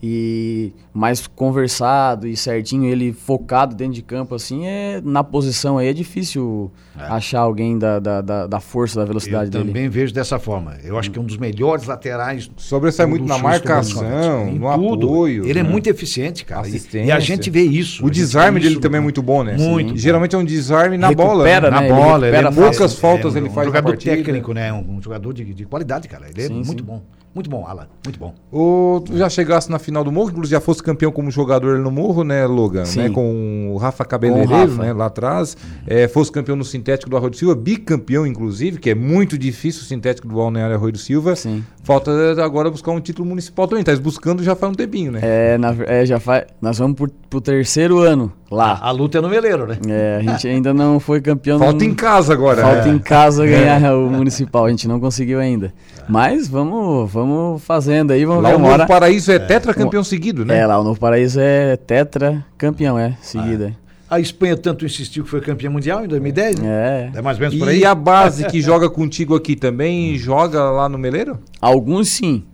E mais conversado e certinho, ele focado dentro de campo, assim, é na posição aí é difícil achar alguém da, da, da, da força, da Eu velocidade dele. também vejo dessa forma. Eu acho que é um dos melhores laterais. Sobressai muito na marcação, no tudo. apoio. Ele é né? muito eficiente, cara. E- E, a gente vê isso. O desarme dele também é muito bom, né? Muito bom. Geralmente é um desarme na bola. Recupera, né? Na né? Ele bola, ele é recupera poucas fácil. faltas é, ele um faz na jogador técnico, né? Um, um jogador de, de qualidade, cara. Ele é Sim, muito sim. bom. Muito bom, Alan. Muito bom. Ô, tu já chegasse na final do Morro, inclusive já fosse campeão como jogador no Morro, né, Logan? Sim. Né, com o Rafa Cabeleireiro, Rafa. né, lá atrás. É, fosse campeão no sintético do Arroio do Silva, bicampeão, inclusive, que é muito difícil o sintético do Balneário Arroio do Silva. Sim. Falta agora buscar um título municipal também. Tá buscando já faz um tempinho, né? É, na, é, já faz. Nós vamos pro, pro terceiro ano lá. A luta é no veleiro, né? É, a gente ainda não foi campeão. Falta no- em casa agora. Falta É. em casa ganhar o municipal. A gente não conseguiu ainda. Mas vamos, vamos fazendo aí, vamos Lá ver o Novo hora. Paraíso é tetracampeão seguido, né? É, lá o Novo Paraíso é tetra campeão, é, seguida. A Espanha tanto insistiu que foi campeã mundial em 2010, né? É. É mais ou menos por aí? E a base que joga contigo aqui também joga lá no Meleiro? Alguns sim.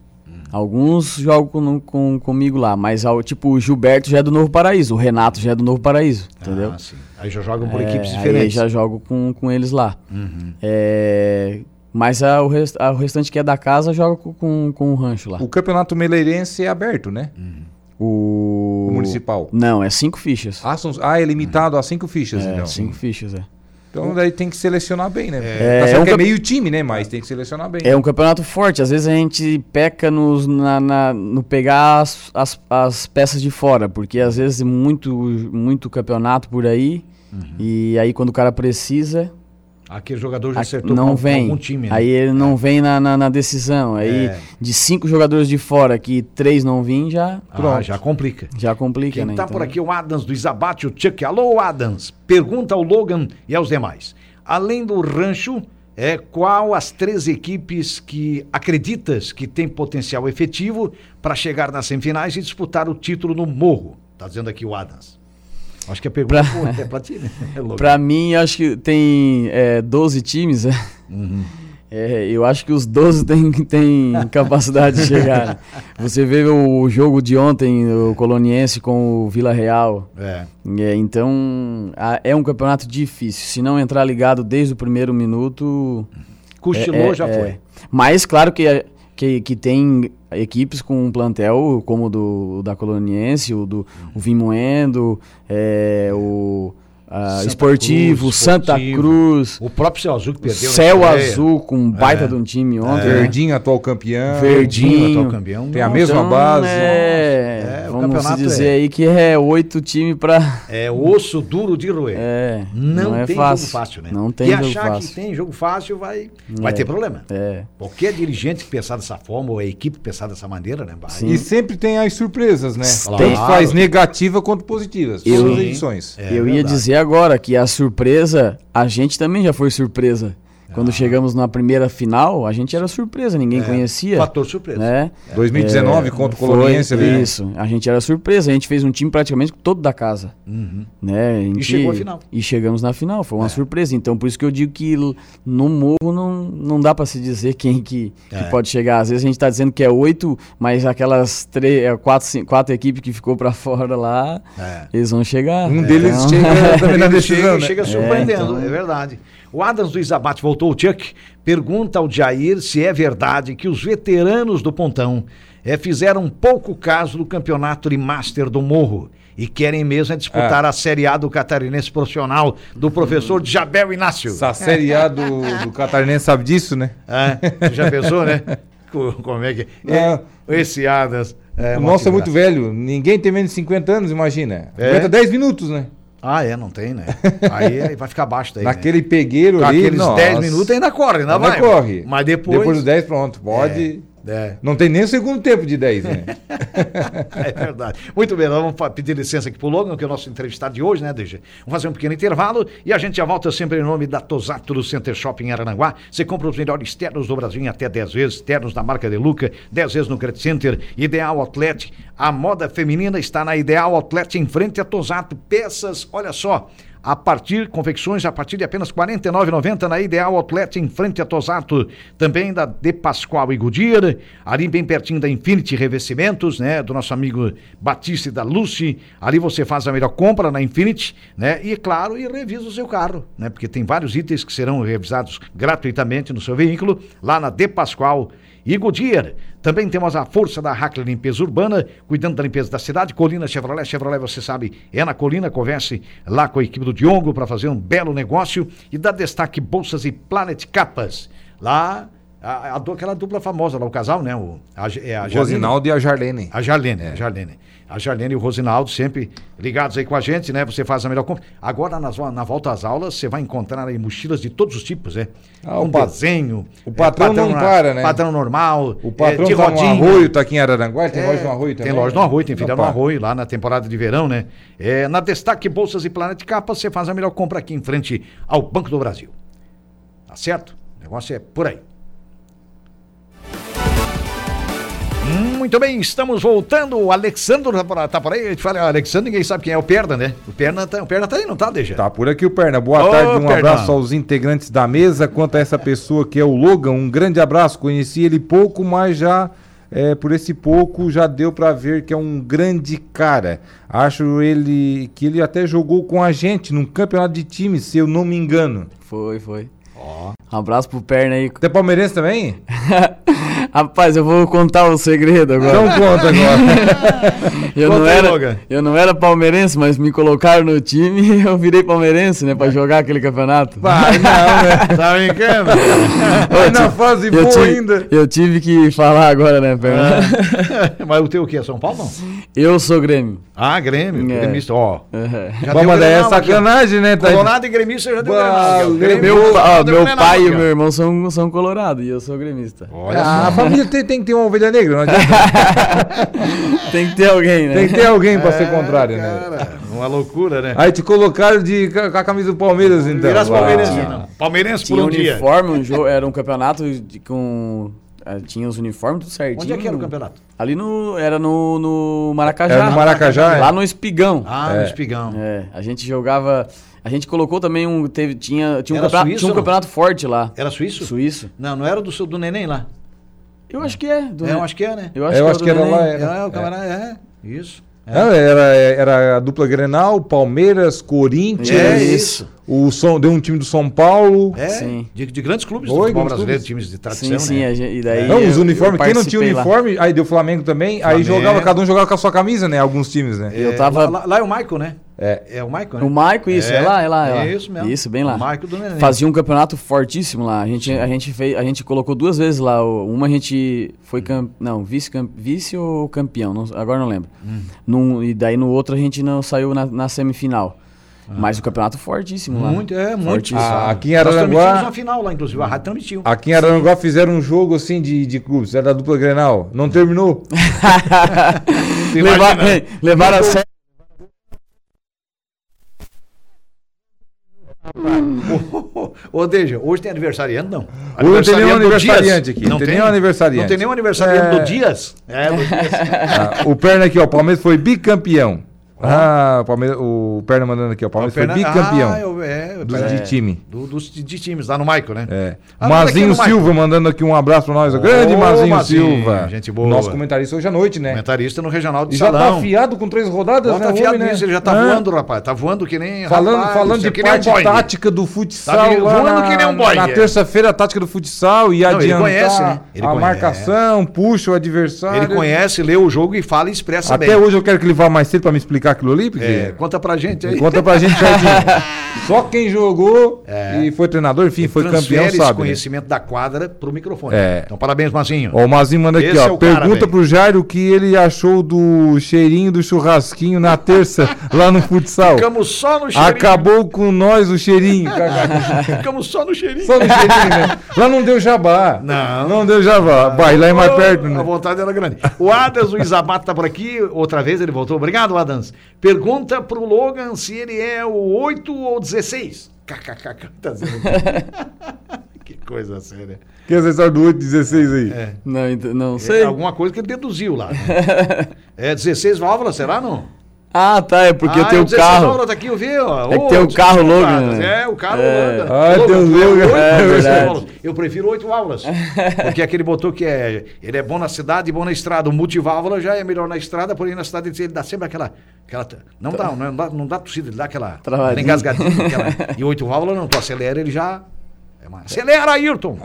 Alguns jogam com, com- comigo lá, mas ao- tipo o Gilberto já é do Novo Paraíso, o Renato já é do Novo Paraíso, entendeu? Ah, sim. Aí já jogam por É, equipes aí diferentes. já jogo com, com eles lá. Uhum. É, Mas a, o, rest, a, o restante que é da casa joga com, com, com o rancho lá. O campeonato meleirense é aberto, né? O... O municipal. Não, é cinco fichas. Ah, são- ah, é limitado a cinco fichas, é, então. cinco fichas, é. Então daí tem que selecionar bem, né? É, tá certo é um que é meio time, né? Mas tem que selecionar bem. É um campeonato forte. Às vezes a gente peca nos, na, na- no pegar as, as, as peças de fora, porque às vezes muito, muito campeonato por aí. E aí quando o cara precisa, Aquele jogador já acertou não com, vem. algum time. né? Aí ele não vem na, na, na decisão. Aí É. de cinco jogadores de fora que três não vêm, já, Ah, já complica. já complica, Quem né? tá Então, por aqui é o Adams do Isabate, o Chuck. Alô, Adams. Pergunta ao Logan e aos demais. Além do rancho, é, qual as três equipes que acreditas que tem potencial efetivo para chegar nas semifinais e disputar o título no Morro? Tá dizendo aqui o Adams. Acho que a pergunta Pra- pô, é pra ti, né? Logan? Pra mim, acho que tem é, 12 times. né? Uhum. É, eu acho que os 12 têm têm capacidade de chegar. né? Você vê o jogo de ontem, o Coloniense com o Vila Real. É. É, então, a- é um campeonato difícil. Se não entrar ligado desde o primeiro minuto. Cochilou, é- é- já é. foi. Mas, claro que, que, que tem equipes com um plantel como o do, da Coloniense, o do o Vimoendo, é, o Santa Esportivo, Cruz, Santa Esportivo. Cruz. O próprio Céu Azul que perdeu. na Céu estreia. Azul com um baita É. de um time ontem. né? Verdinho, atual campeão. Verdinho. atual campeão. Tem a mesma base. É, É, vamos dizer é- aí que é oito times pra. É osso duro de roer. É, Não, é tem fácil. jogo fácil, né? Não tem e jogo achar fácil. que tem jogo fácil vai, vai É. ter problema. É. Qualquer dirigente que pensar dessa forma, ou a equipe pensar dessa maneira, né? vai- Sim. E sempre tem as surpresas, né? Claro. Tanto faz negativa quanto positivas. Eu- Todas as Sim. edições. É eu ia dizer agora que a surpresa, a gente também já foi surpresa. Quando chegamos na primeira final, a gente era surpresa, ninguém conhecia. Fator surpresa. Né? 2019 É, contra o Coloniense ali. né? Isso, a gente era surpresa, a gente fez um time praticamente todo da casa. Uhum. Né? A gente- chegou à final. E chegamos na final, foi uma É. surpresa. Então, por isso que eu digo que no morro não, não dá pra se dizer quem que, que É. pode chegar. Às vezes a gente tá dizendo que é oito, mas aquelas três, é, quatro, cinco, quatro equipes que ficou pra fora lá, É. eles vão chegar. Um deles Então- chega também na Ele decisão, chega, né? chega surpreendendo, então- é verdade. O Adams do Isabate voltou, o Chuck, pergunta ao Jair se é verdade que os veteranos do Pontão eh, fizeram pouco caso do campeonato de Master do Morro e querem mesmo é disputar a Série A do Catarinense Profissional do professor Jabel Inácio. Essa Série A do, do Catarinense sabe disso, né? É, já pensou, né? Co- Como é que é? Esse Adams. É, o nosso é muito velho. Ninguém tem menos de 50 anos, imagina. É? Aguenta 10 minutos, né? Ah, é, não tem, né? Aí, aí vai ficar baixo daí. né? Naquele pegueiro Com ali, aqueles nossa. 10 minutos ainda corre, ainda, Ainda vai. corre. Mas depois. Depois dos 10, pronto. Pode. É, Não tem nem segundo tempo de 10, né? é verdade. Muito bem, nós vamos pedir licença aqui pro Logan, que é o nosso entrevistado de hoje, né, DG? Vamos fazer um pequeno intervalo e a gente já volta sempre em nome da Tosato do Center Shopping em Arananguá. Você compra os melhores ternos do Brasil em até 10 vezes, ternos da marca De Luca, 10 vezes no Credit Center, Ideal Outlet. A moda feminina está na Ideal Outlet em frente a Tosato. Peças, olha só, a partir, confecções a partir de apenas R$ 49,90 na Ideal Outlet em frente a Tosato. Também da De Pascoal e Goodyear, ali bem pertinho da Infinity Revestimentos, né? Do nosso amigo Batista e da Lucy. Ali você faz a melhor compra na Infinity, né? E claro, e revisa o seu carro, né? Porque tem vários itens que serão revisados gratuitamente no seu veículo, lá na De Pascoal e Goodyear. Também temos a força da Hackler Limpeza Urbana, cuidando da limpeza da cidade. Colina Chevrolet. Chevrolet, você sabe, é na Colina. Converse lá com a equipe do Diogo para fazer um belo negócio. E dá destaque Bolsas e Planet Capas. Lá, a, a, aquela dupla famosa lá, o casal, né? O, a, é a Jarlene- Rosinaldo e a Jarlene. a Jarlene, a Jarlene. A Jarlene e o Rosinaldo sempre ligados aí com a gente, né? Você faz a melhor compra. Agora, nas, na volta às aulas, você vai encontrar aí mochilas de todos os tipos, né? Ah, Com o pa- desenho. o patrão não na- para, né? Padrão normal. O patrão é, de tá no rodinha. Arroio, tá aqui em Araranguá, tem É, loja no Arroio também. Tem loja no Arroio, tem filial no. Arroio, lá na temporada de verão, né? É, na Destaque Bolsas e Planet Capa, você faz a melhor compra aqui em frente ao Banco do Brasil. Tá certo? O negócio é por aí. Muito bem, estamos voltando. O Alexandre tá por, tá aí. A gente fala, Alexandre, ninguém sabe quem é o Perna, né? O Perna tá, o Perna tá aí, não tá, Deja? Tá por aqui o Perna. Boa Ô, tarde, um Perna. abraço aos integrantes da mesa. Quanto a essa pessoa que é o Logan, um grande abraço. Conheci ele pouco, mas já é, por esse pouco já deu pra ver que é um grande cara. Acho ele que ele até jogou com a gente num campeonato de time, se eu não me engano. Foi, foi. Um abraço pro Perna aí. Você é palmeirense também? Rapaz, eu vou contar o segredo agora. Então conta agora. eu, conta não era, eu não era palmeirense, mas me colocaram no time e eu virei palmeirense, né? Pra jogar aquele campeonato. Vai, não, né? Tá brincando? Vai na fase boa tive, ainda. eu tive que falar agora, né, Perna? Mas o teu o quê? São Paulo, não? Eu sou Grêmio. Ah, Grêmio. É. Gremista, ó. Uhum. Já Bom, mas é sacanagem, né? Tá... Colorado e gremista já deu Grenal aqui, ó. Valeu. Grêmio, Meu, Colorado ó, meu Grenal pai aqui, e meu irmão são, são colorados e eu sou gremista. Olha Ah, a só. família tem, tem que ter uma ovelha negra, não adianta. Tem que ter alguém, né? Tem que ter alguém pra ser É, contrário, né? cara, Uma loucura, né? Aí te colocaram de, com a camisa do Palmeiras, então. Palmeirense, não. Palmeirense por um dia. uniforme, um jogo, era um campeonato de- com. Eh, Tinha os uniformes tudo certinho. Onde é que era o campeonato? Ali no. Era no, no Maracajá. Era no Maracajá, é? Lá no Espigão. Ah, É. no Espigão. É, a gente jogava. A gente colocou também um. Teve, tinha, tinha, um Era campeonato, suíço tinha um campeonato forte lá. Era suíço? Suíço. Não, não era do, seu- do Neném lá. Eu acho que é. Do, É, eu acho que é, né? eu Eu é acho que do era lá, Neném. Era. É, o camarada, é. Isso. É. Era, era a dupla Grenal, Palmeiras, Corinthians, É isso. o São, deu um time do São Paulo. É, Sim. de, de grandes clubes do Oi, futebol brasileiro, clubes. times de tradição, Sim, sim. né? a gente- e daí Não, os eu- uniformes, eu quem não tinha participei lá. uniforme, aí deu Flamengo também, aí Flamengo. jogava, cada um jogava com a sua camisa, né? Alguns times, né? Eu É, tava- Lá, lá- lá é o Michael, né? É. É o Michael, né? O Maico, isso, é, lá, é lá, é lá. Isso mesmo. Isso, bem lá. O Maico do Neném. Fazia um campeonato fortíssimo lá. A gente, a gente, fez, a gente colocou duas vezes lá. Uma a gente foi cam... não, vice, cam... vice ou campeão, não- agora não lembro. Hum. Num- e daí no outro a gente não saiu na, na semifinal. Mas o campeonato fortíssimo lá. Muito, é, muito. Fortíssimo. Ah, aqui em Nós Araranguá- transmitimos uma final lá, inclusive. A rádio transmitiu. Aqui em Araranguá fizeram um jogo assim de, de clubes, era da dupla Grenal. Não terminou. Levar, levaram a sério. Ô, Deja, hoje tem aniversariante, não? Hoje não tem nenhum aniversariante aqui, não tem nenhum aniversariante. Não tem nenhum aniversariante É. do Dias? É, do Dias. Ah, o Perna aqui, ó, o Palmeiras foi bicampeão. Ah, o, Palmeiras, o Perna mandando aqui, ó, o Palmeiras foi Perna- bicampeão. Ah, eu, é, dos é, de time. do- dos de, de times, lá no Maico, né? É. Ah, O Mazinho Maico. Silva mandando aqui um abraço pra nós. O grande Mazinho, Mazinho, Silva. gente boa. Nosso comentarista hoje à noite, né? Comentarista no Regional de E já tá Salão. afiado com três rodadas, Bota né? o afiado homem, né? nisso, ele já tá Ah. voando, rapaz. Tá voando que nem. Falando, rapaz, falando é de um parte Boeing. tática do futsal, Tá voando que nem um Boeing, na é. terça-feira a tática do futsal e Não, ele adiantar conhece, né? Ele a conhece. marcação, puxa o adversário. Ele conhece, lê o jogo e fala e expressa Até hoje eu quero que ele vá mais cedo pra me explicar aquilo ali, porque... É, conta pra gente aí. Conta pra gente, Jardim. Só quem jogou e foi treinador, enfim, foi campeão, Transfere esse sabe. né? conhecimento da quadra pro microfone. É. Então, parabéns, Mazinho. Ó, o Mazinho manda aqui, Esse ó. é cara, pergunta velho. pro Jairo o que ele achou do cheirinho do churrasquinho na terça lá no futsal. Ficamos só no cheirinho. Acabou com nós o cheirinho. Ficamos só no cheirinho. Só no cheirinho, né? Lá não deu jabá. Não. Não deu jabá. Vai, lá é mais perto, A né? vontade era grande. O Adams, o Isabato tá por aqui. Outra vez ele voltou. Obrigado, Adams. Pergunta pro Logan se ele é o 8 ou 16. KKK. Tá dizendo que coisa séria. Que é essa história do 816 aí? É. Não, não É sei. alguma coisa que ele deduziu lá. né? É 16 válvulas, será não? Ah, tá, é porque ah, eu tenho é o 16 carro. tá aqui, eu vi, ó. É que tem o carro Logan, né? É, o carro É. Logan. Ah, Logan, tem o Logan. É, verdade. Eu prefiro oito válvulas. Porque aquele botou que é. Ele é bom na cidade e bom na estrada. O multiválvula já é melhor na estrada, porém na cidade ele dá sempre aquela. aquela não, dá, não, dá, não dá tossida, ele dá aquela. Travadinha. engasgadinha. Aquela, e oito válvulas não, tu acelera, ele já. É. Acelera, Ayrton!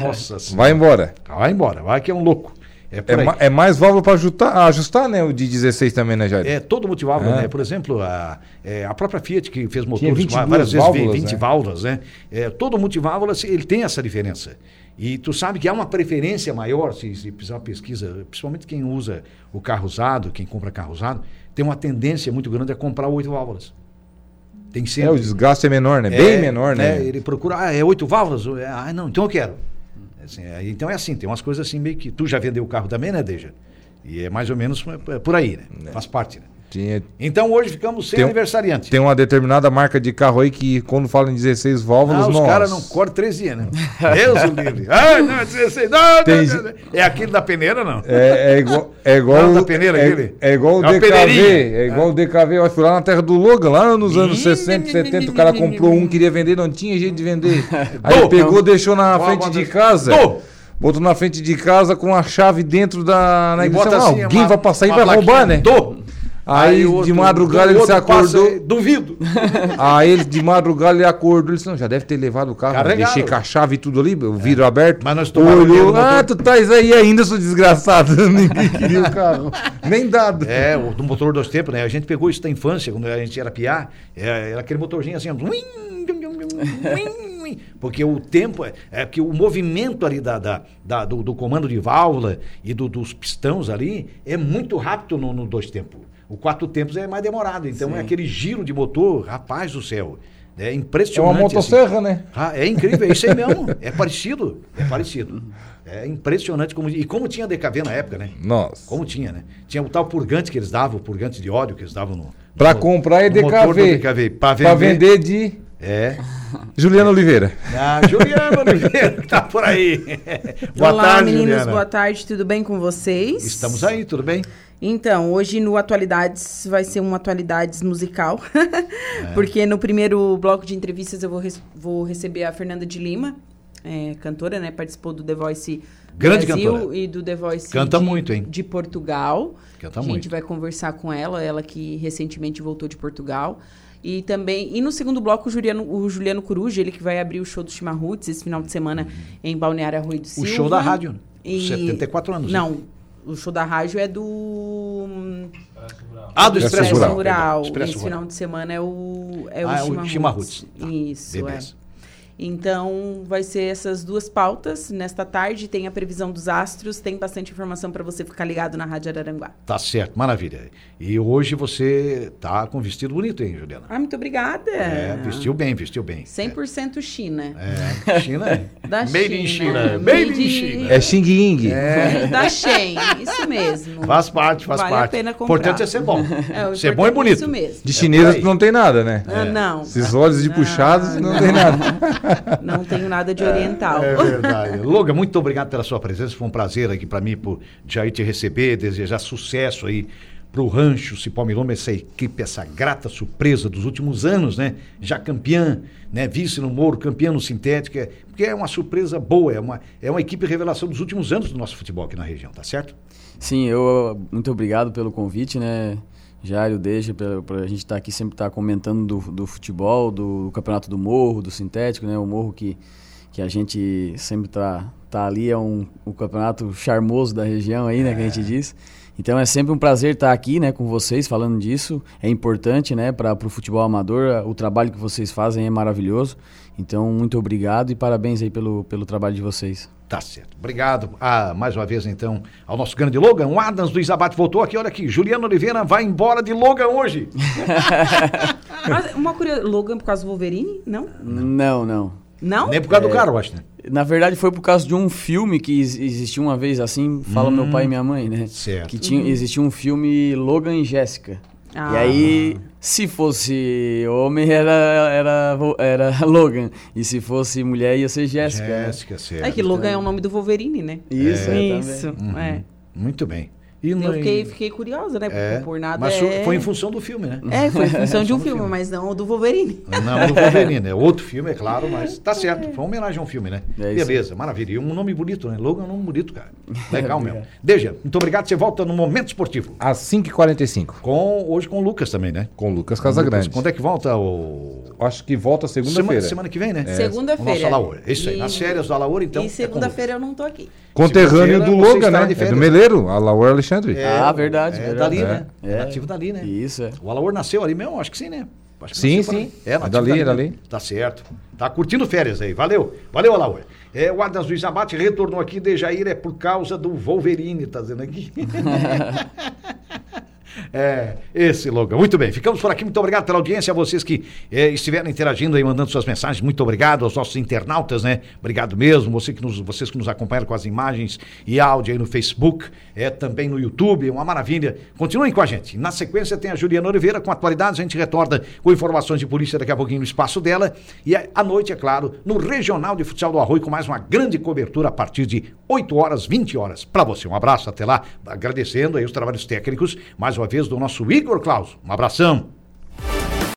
Nossa senhora. Vai embora. Vai embora, vai que é um louco. É, É, é mais válvula pra ajustar, ajustar, né? O de 16 também, né, Jair? É, todo multiválvula, É. né? Por exemplo, a, é, a própria Fiat que fez motores 22 várias vezes, válvulas, 20 né? válvulas, né? É, todo multiválvula, ele tem essa diferença. E tu sabe que há uma preferência maior, se, se fizer uma pesquisa, principalmente quem usa o carro usado, quem compra carro usado, tem uma tendência muito grande a comprar oito válvulas. Tem É, sempre. o desgaste é menor, né? Bem menor, né? Ele procura, ah, é oito válvulas? É, Ah, não, então eu quero. Assim, é, então é assim, tem umas coisas assim meio que. Tu já vendeu o carro também, né, Deja? E é mais ou menos é, por aí, né? Faz parte, né? Tinha, Então hoje ficamos sem Tem aniversariante. tem uma determinada marca de carro aí que quando fala em 16 válvulas, Ah, os nossa. caras não cortam três dias, né? Deus o livre. Ai, não, 16. Não, Tem- não, não, não. É aquele da peneira, não? É, é igual, é igual, Não, da peneira é, aquele. é igual o É DKV, é igual o DKV, eu fui lá na terra do Logan, lá nos anos Ih, 60, 70, o cara comprou um, queria vender, não tinha jeito de vender. Aí pegou, deixou na frente de casa. Botou na frente de casa com a chave dentro da na igreja. Ah, assim, alguém uma- vai passar e vai roubar, né? Aí, outro- de madrugada ele se acordou. duvido. Aí ele de madrugada ele acordou, ele disse, não, já deve ter levado o carro, Carregado. deixei com a chave e tudo ali, o vidro aberto. Mas nós tomamos Olhou, ah, motor." tu traz aí ainda, seu desgraçado. Ninguém queria o carro. Nem dado. É, o do motor dos tempos, né? A gente pegou isso da infância, quando a gente era piá, é, era aquele motorzinho assim, porque o tempo, é, é que o movimento ali da, da, da- do, do comando de válvula e do- dos pistões ali é muito rápido no, no dois tempos. O quatro tempos é mais demorado, então é aquele giro de motor, rapaz do céu, é É impressionante. uma assim. motosserra, né? Ah, é incrível, é isso aí mesmo. É parecido. É parecido. É impressionante como. E como tinha DKV na época, né? Nossa. Como tinha, né? Tinha o tal purgante que eles davam, o purgante de óleo que eles davam no. Pra no- comprar é DKV. DKV. Pra vender. Pra vender de É. Juliana Oliveira. Ah, Juliana Oliveira, que tá por aí. Boa Olá, tarde, meninos, Juliana. boa tarde, tudo bem com vocês? Estamos aí, tudo bem? Então, hoje no Atualidades vai ser um Atualidades musical, É. porque no primeiro bloco de entrevistas eu vou, vou receber a Fernanda de Lima, é, cantora, né? Participou do The Voice Grande Brasil cantora. e do The Voice Canta de, muito, hein? de Portugal. Canta a gente muito. vai conversar com ela, ela que recentemente voltou de Portugal. E também, e no segundo bloco, o Juliano, o Juliano Coruja, ele que vai abrir o show do Chimarruts esse final de semana em Balneário Arroio do O Silva. show da rádio. E- 74 anos. né? Não, o show da rádio é do. Ah, do Expresso Expresso Rural. Rural. perdão, Esse Expresso final Rural. de semana é o. É Ah, é o o. Tá, Isso, beleza. é. Então, vai ser essas duas pautas. Nesta tarde tem a previsão dos astros, tem bastante informação para você ficar ligado na Rádio Araranguá. Tá certo, maravilha. E hoje você tá com vestido bonito, hein, Juliana? Ah, muito obrigada. É, vestiu bem, vestiu bem. 100% China. É, China é. Da Made in China. China. Made in Made- China. É Xing Ying. É. Da Shein, isso mesmo. Faz parte, faz Vale a parte. pena comprar. importante é ser bom. É, o ser bom e importante é bonito. Isso mesmo. De chinesa tu não tem nada, né? Ah, não. Esses olhos de Não, puxados não, tem nada. Não tenho nada de oriental. É verdade. Loga, muito obrigado pela sua presença. Foi um prazer aqui para mim, por já ir te receber, desejar sucesso aí pro Rancho Cipó Miloma, essa equipe, essa grata surpresa dos últimos anos, né? Já campeã, né? Vice no Moro, campeã no Sintética, porque é uma surpresa boa, é uma, é uma equipe revelação dos últimos anos do nosso futebol aqui na região, tá certo? Sim, eu muito obrigado pelo convite, né? Jário, deixa pra, pra gente estar aqui sempre estar comentando do, do futebol, do, campeonato do Morro, do Sintético, né? O Morro que, que a gente sempre tá, tá ali, é um, um campeonato charmoso da região aí, né? Que a gente diz. Então é sempre um prazer estar aqui, né, com vocês falando disso. É importante, né, para o futebol amador. O trabalho que vocês fazem é maravilhoso. Então muito obrigado e parabéns aí pelo, pelo trabalho de vocês. Tá certo. Obrigado ah, mais uma vez, então, ao nosso grande Logan. O Adams do Isabate voltou aqui. Olha aqui, Juliano Oliveira vai embora de Logan hoje. Mas uma curiosidade, Logan por causa do Wolverine? Não? Não, não. Não? Nem por causa do cara, eu acho, né? Na verdade, foi por causa de um filme que ex- existiu uma vez assim, fala meu pai e minha mãe, né? Certo. Que tinha, existia um filme Logan e Jéssica. Ah. E aí, se fosse homem, era, era, era Logan. E se fosse mulher, ia ser Jéssica. né? Jéssica, certo. É que Logan é o nome do Wolverine, né? Isso, é, Isso, é. Muito bem. E Eu no- fiquei, fiquei curiosa, né? É, por nada mas é... foi em função do filme, né? É, foi em função de um filme, filme. mas não o do Wolverine. Não, do Wolverine, é outro filme, é claro, mas tá certo. Foi uma homenagem a um filme, né? É. Beleza, maravilha. E um nome bonito, né? Logan é um nome bonito, cara. Legal mesmo. Deja, muito obrigado. Você volta no Momento Esportivo. Às 5h45. Com, hoje com o Lucas também, né? Com Lucas Lucas, Casagrande. Quando é que volta o. Acho que volta Semana, segunda-feira. semana que vem, né? Segunda-feira. O Alaor. É isso aí. E- Nas férias do Alaor, então. e é segunda-feira eu não tô aqui. Conterrâneo do Segunda-feira você Loga, estará né? de É do Meleiro, a Laura Alexandre. É, Ah, verdade, É verdade. dali, É. né? É nativo dali, né? Isso, é. O Alaor nasceu ali mesmo? Acho que sim, né? Acho que Sim, sim. ali. É, É nativo dali, é né? dali. Tá certo. Tá curtindo férias aí. Valeu. Valeu, Alaor. É, o Adams do Isabate retornou aqui de Jair é por causa do Wolverine, tá dizendo aqui. É, esse Logan. Muito bem, ficamos por aqui. Muito obrigado pela audiência, a vocês que eh, estiveram interagindo aí, mandando suas mensagens. Muito obrigado aos nossos internautas, né? Obrigado mesmo. Você que nos, vocês que nos acompanharam com as imagens e áudio aí no Facebook, é, também no YouTube. Uma maravilha. Continuem com a gente. Na sequência tem a Juliana Oliveira com atualidades. A gente retorna com informações de polícia daqui a pouquinho no espaço dela. E à noite, é claro, no Regional de Futsal do Arroio, com mais uma grande cobertura a partir de 8 horas, 20 horas. Para você, um abraço. Até lá. Agradecendo aí os trabalhos técnicos, mais uma vez, do nosso Igor Claus. Um abração.